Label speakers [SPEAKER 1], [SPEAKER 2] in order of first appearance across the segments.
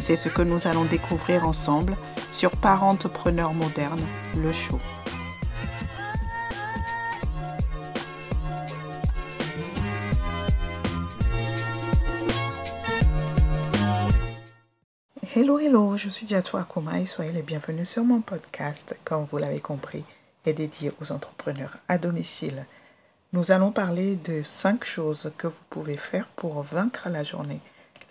[SPEAKER 1] C'est ce que nous allons découvrir ensemble sur Parentepreneur moderne, le show. Hello, hello, je suis Diatou Akuma et soyez les bienvenus sur mon podcast, comme vous l'avez compris, est dédié aux entrepreneurs à domicile. Nous allons parler de cinq choses que vous pouvez faire pour vaincre la journée.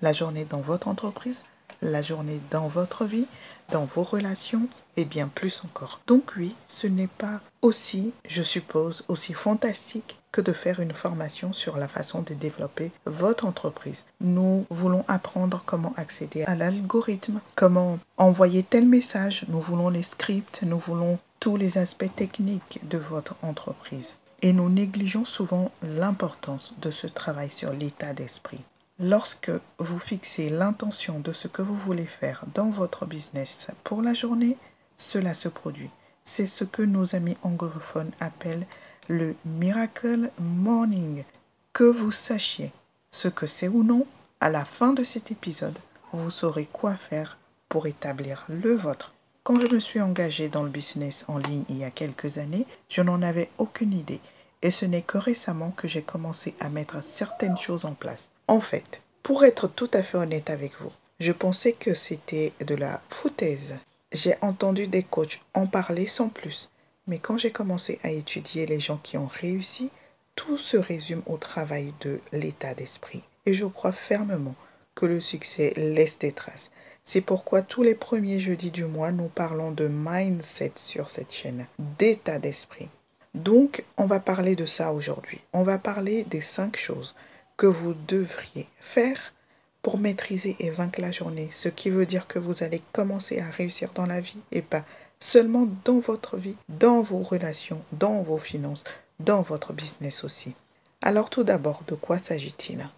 [SPEAKER 1] La journée dans votre entreprise, la journée dans votre vie, dans vos relations et bien plus encore. Donc oui, ce n'est pas aussi, je suppose, aussi fantastique que de faire une formation sur la façon de développer votre entreprise. Nous voulons apprendre comment accéder à l'algorithme, comment envoyer tel message, nous voulons les scripts, nous voulons tous les aspects techniques de votre entreprise. Et nous négligeons souvent l'importance de ce travail sur l'état d'esprit. Lorsque vous fixez l'intention de ce que vous voulez faire dans votre business pour la journée, cela se produit. C'est ce que nos amis anglophones appellent le Miracle Morning. Que vous sachiez ce que c'est ou non, à la fin de cet épisode, vous saurez quoi faire pour établir le vôtre. Quand je me suis engagé dans le business en ligne il y a quelques années, je n'en avais aucune idée. Et ce n'est que récemment que j'ai commencé à mettre certaines choses en place. En fait, pour être tout à fait honnête avec vous, je pensais que c'était de la foutaise. J'ai entendu des coachs en parler sans plus. Mais quand j'ai commencé à étudier les gens qui ont réussi, tout se résume au travail de l'état d'esprit. Et je crois fermement que le succès laisse des traces. C'est pourquoi tous les premiers jeudis du mois, nous parlons de mindset sur cette chaîne, d'état d'esprit. Donc, on va parler de ça aujourd'hui. On va parler des cinq choses que vous devriez faire pour maîtriser et vaincre la journée. Ce qui veut dire que vous allez commencer à réussir dans la vie et pas seulement dans votre vie, dans vos relations, dans vos finances, dans votre business aussi. Alors tout d'abord, de quoi s'agit-il?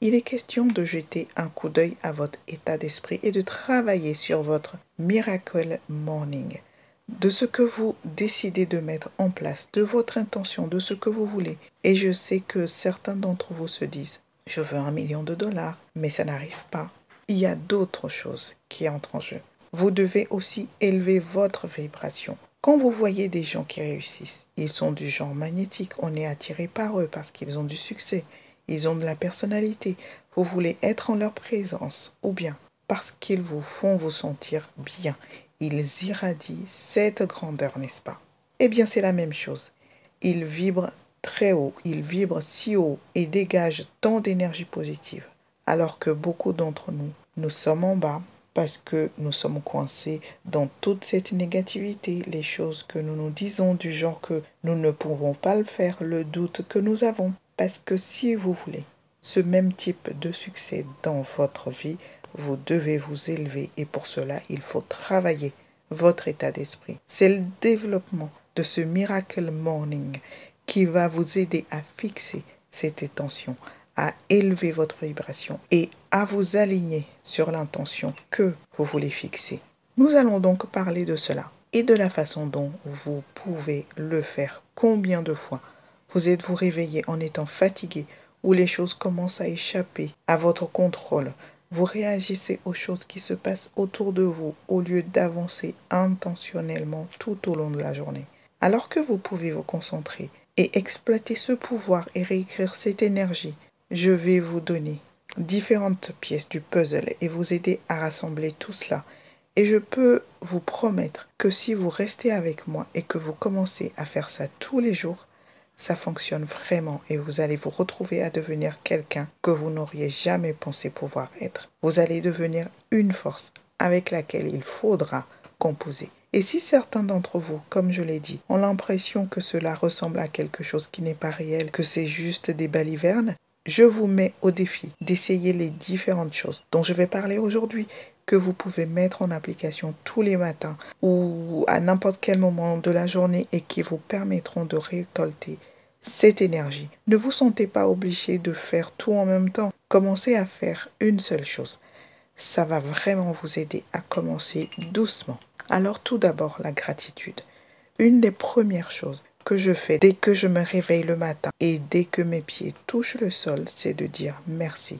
[SPEAKER 1] Il est question de jeter un coup d'œil à votre état d'esprit et de travailler sur votre Miracle Morning de ce que vous décidez de mettre en place, de votre intention, de ce que vous voulez. Et je sais que certains d'entre vous se disent, je veux un million de dollars, mais ça n'arrive pas. Il y a d'autres choses qui entrent en jeu. Vous devez aussi élever votre vibration. Quand vous voyez des gens qui réussissent, ils sont du genre magnétique, on est attiré par eux parce qu'ils ont du succès, ils ont de la personnalité, vous voulez être en leur présence, ou bien parce qu'ils vous font vous sentir bien ils irradient cette grandeur, n'est-ce pas? Eh bien, c'est la même chose. Ils vibrent très haut, ils vibrent si haut et dégagent tant d'énergie positive, alors que beaucoup d'entre nous, nous sommes en bas parce que nous sommes coincés dans toute cette négativité, les choses que nous nous disons du genre que nous ne pouvons pas le faire, le doute que nous avons. Parce que si vous voulez ce même type de succès dans votre vie, vous devez vous élever et pour cela, il faut travailler votre état d'esprit. C'est le développement de ce miracle morning qui va vous aider à fixer cette intention, à élever votre vibration et à vous aligner sur l'intention que vous voulez fixer. Nous allons donc parler de cela et de la façon dont vous pouvez le faire. Combien de fois vous êtes-vous réveillé en étant fatigué ou les choses commencent à échapper à votre contrôle vous réagissez aux choses qui se passent autour de vous au lieu d'avancer intentionnellement tout au long de la journée. Alors que vous pouvez vous concentrer et exploiter ce pouvoir et réécrire cette énergie, je vais vous donner différentes pièces du puzzle et vous aider à rassembler tout cela. Et je peux vous promettre que si vous restez avec moi et que vous commencez à faire ça tous les jours, ça fonctionne vraiment et vous allez vous retrouver à devenir quelqu'un que vous n'auriez jamais pensé pouvoir être. Vous allez devenir une force avec laquelle il faudra composer. Et si certains d'entre vous, comme je l'ai dit, ont l'impression que cela ressemble à quelque chose qui n'est pas réel, que c'est juste des balivernes, je vous mets au défi d'essayer les différentes choses dont je vais parler aujourd'hui que vous pouvez mettre en application tous les matins ou à n'importe quel moment de la journée et qui vous permettront de récolter cette énergie. Ne vous sentez pas obligé de faire tout en même temps. Commencez à faire une seule chose. Ça va vraiment vous aider à commencer doucement. Alors tout d'abord, la gratitude. Une des premières choses que je fais dès que je me réveille le matin et dès que mes pieds touchent le sol, c'est de dire merci.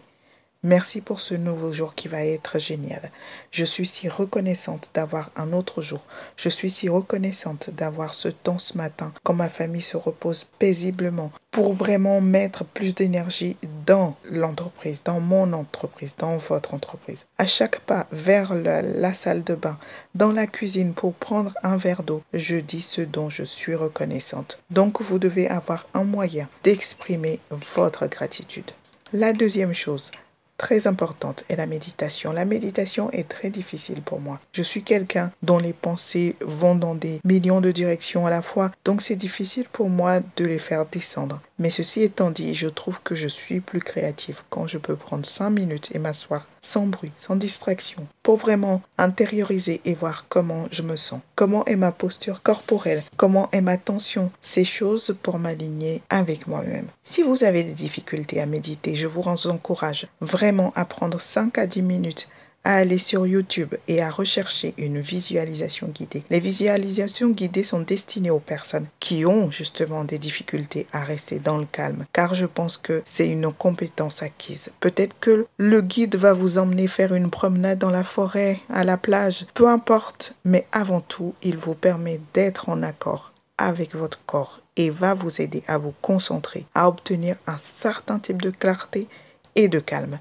[SPEAKER 1] Merci pour ce nouveau jour qui va être génial. Je suis si reconnaissante d'avoir un autre jour. Je suis si reconnaissante d'avoir ce temps ce matin quand ma famille se repose paisiblement pour vraiment mettre plus d'énergie dans l'entreprise, dans mon entreprise, dans votre entreprise. À chaque pas vers la, salle de bain, dans la cuisine pour prendre un verre d'eau, je dis ce dont je suis reconnaissante. Donc vous devez avoir un moyen d'exprimer votre gratitude. La deuxième chose, très importante est la méditation. La méditation est très difficile pour moi. Je suis quelqu'un dont les pensées vont dans des millions de directions à la fois, donc c'est difficile pour moi de les faire descendre. Mais ceci étant dit, je trouve que je suis plus créative quand je peux prendre 5 minutes et m'asseoir sans bruit, sans distraction, pour vraiment intérioriser et voir comment je me sens, comment est ma posture corporelle, comment est ma tension, ces choses pour m'aligner avec moi-même. Si vous avez des difficultés à méditer, je vous encourage vraiment à prendre 5 à 10 minutes à aller sur YouTube et à rechercher une visualisation guidée. Les visualisations guidées sont destinées aux personnes qui ont justement des difficultés à rester dans le calme, car je pense que c'est une compétence acquise. Peut-être que le guide va vous emmener faire une promenade dans la forêt, à la plage, peu importe, mais avant tout, il vous permet d'être en accord avec votre corps et va vous aider à vous concentrer, à obtenir un certain type de clarté et de calme.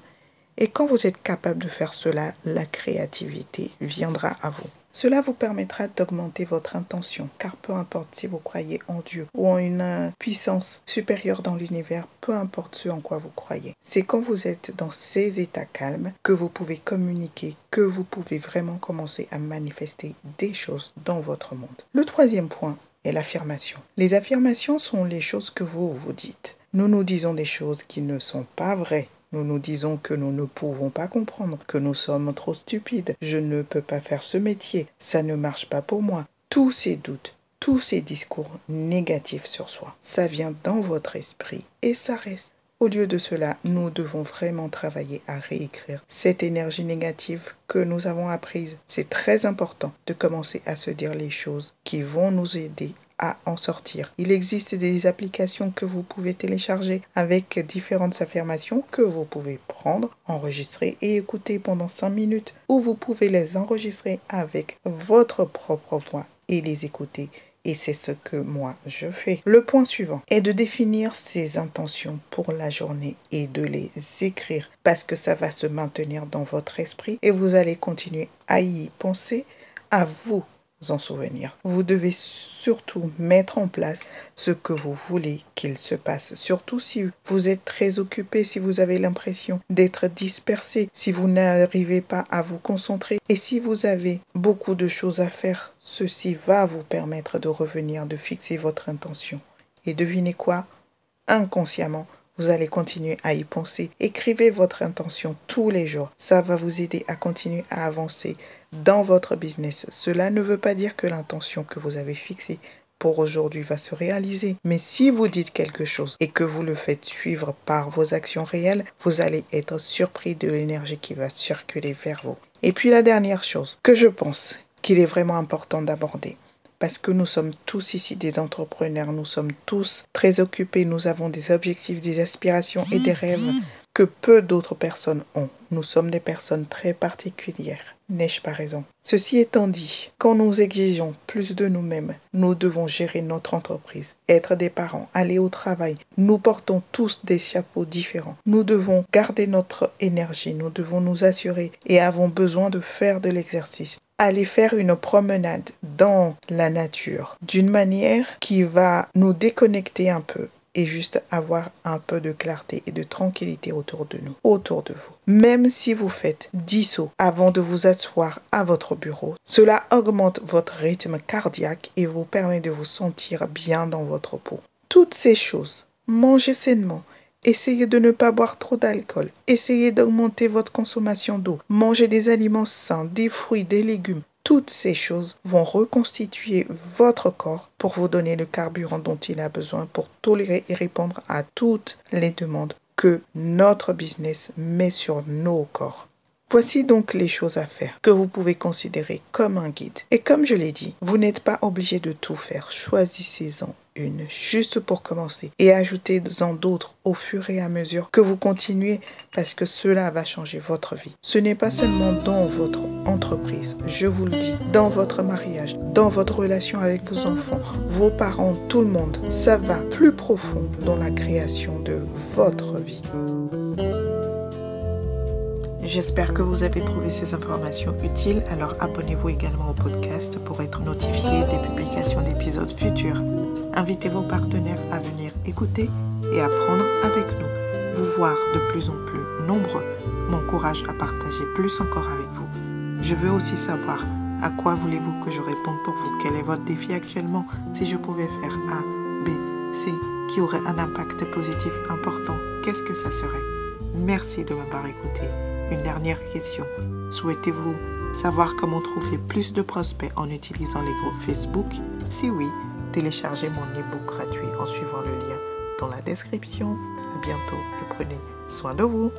[SPEAKER 1] Et quand vous êtes capable de faire cela, la créativité viendra à vous. Cela vous permettra d'augmenter votre intention, car peu importe si vous croyez en Dieu ou en une puissance supérieure dans l'univers, peu importe ce en quoi vous croyez. C'est quand vous êtes dans ces états calmes que vous pouvez communiquer, que vous pouvez vraiment commencer à manifester des choses dans votre monde. Le troisième point est l'affirmation. Les affirmations sont les choses que vous vous dites. Nous nous disons des choses qui ne sont pas vraies nous nous disons que nous ne pouvons pas comprendre, que nous sommes trop stupides, je ne peux pas faire ce métier, ça ne marche pas pour moi. Tous ces doutes, tous ces discours négatifs sur soi, ça vient dans votre esprit et ça reste. Au lieu de cela, nous devons vraiment travailler à réécrire cette énergie négative que nous avons apprise. C'est très important de commencer à se dire les choses qui vont nous aider à en sortir. Il existe des applications que vous pouvez télécharger avec différentes affirmations que vous pouvez prendre, enregistrer et écouter pendant 5 minutes ou vous pouvez les enregistrer avec votre propre voix et les écouter. Et c'est ce que moi je fais. Le point suivant est de définir ses intentions pour la journée et de les écrire parce que ça va se maintenir dans votre esprit et vous allez continuer à y penser, à vous en souvenir. Vous devez surtout mettre en place ce que vous voulez qu'il se passe. Surtout si vous êtes très occupé, si vous avez l'impression d'être dispersé, si vous n'arrivez pas à vous concentrer et si vous avez beaucoup de choses à faire, ceci va vous permettre de revenir, de fixer votre intention. Et devinez quoi? Inconsciemment, vous allez continuer à y penser. Écrivez votre intention tous les jours. Ça va vous aider à continuer à avancer dans votre business. Cela ne veut pas dire que l'intention que vous avez fixée pour aujourd'hui va se réaliser. Mais si vous dites quelque chose et que vous le faites suivre par vos actions réelles, vous allez être surpris de l'énergie qui va circuler vers vous. Et puis la dernière chose que je pense qu'il est vraiment important d'aborder, parce que nous sommes tous ici des entrepreneurs, nous sommes tous très occupés, nous avons des objectifs, des aspirations et des rêves que peu d'autres personnes ont. Nous sommes des personnes très particulières. N'ai-je pas raison? Ceci étant dit, quand nous exigeons plus de nous-mêmes, nous devons gérer notre entreprise, être des parents, aller au travail. Nous portons tous des chapeaux différents. Nous devons garder notre énergie, nous devons nous assurer et avons besoin de faire de l'exercice aller faire une promenade dans la nature d'une manière qui va nous déconnecter un peu et juste avoir un peu de clarté et de tranquillité autour de nous, autour de vous. Même si vous faites 10 sauts avant de vous asseoir à votre bureau, cela augmente votre rythme cardiaque et vous permet de vous sentir bien dans votre peau. Toutes ces choses, mangez sainement, Essayez de ne pas boire trop d'alcool. Essayez d'augmenter votre consommation d'eau. Mangez des aliments sains, des fruits, des légumes. Toutes ces choses vont reconstituer votre corps pour vous donner le carburant dont il a besoin pour tolérer et répondre à toutes les demandes que notre business met sur nos corps. Voici donc les choses à faire que vous pouvez considérer comme un guide. Et comme je l'ai dit, vous n'êtes pas obligé de tout faire. Choisissez-en une juste pour commencer et ajoutez-en d'autres au fur et à mesure que vous continuez parce que cela va changer votre vie. Ce n'est pas seulement dans votre entreprise, je vous le dis, dans votre mariage, dans votre relation avec vos enfants, vos parents, tout le monde. Ça va plus profond dans la création de votre vie. J'espère que vous avez trouvé ces informations utiles, alors abonnez-vous également au podcast pour être notifié des publications d'épisodes futurs. Invitez vos partenaires à venir écouter et apprendre avec nous. Vous voir de plus en plus nombreux m'encourage à partager plus encore avec vous. Je veux aussi savoir à quoi voulez-vous que je réponde pour vous Quel est votre défi actuellement? Si je pouvais faire A, B, C, qui aurait un impact positif important, qu'est-ce que ça serait? Merci de m'avoir écouté. Une dernière question. Souhaitez-vous savoir comment trouver plus de prospects en utilisant les groupes Facebook? Si oui, téléchargez mon e-book gratuit en suivant le lien dans la description. À bientôt et prenez soin de vous.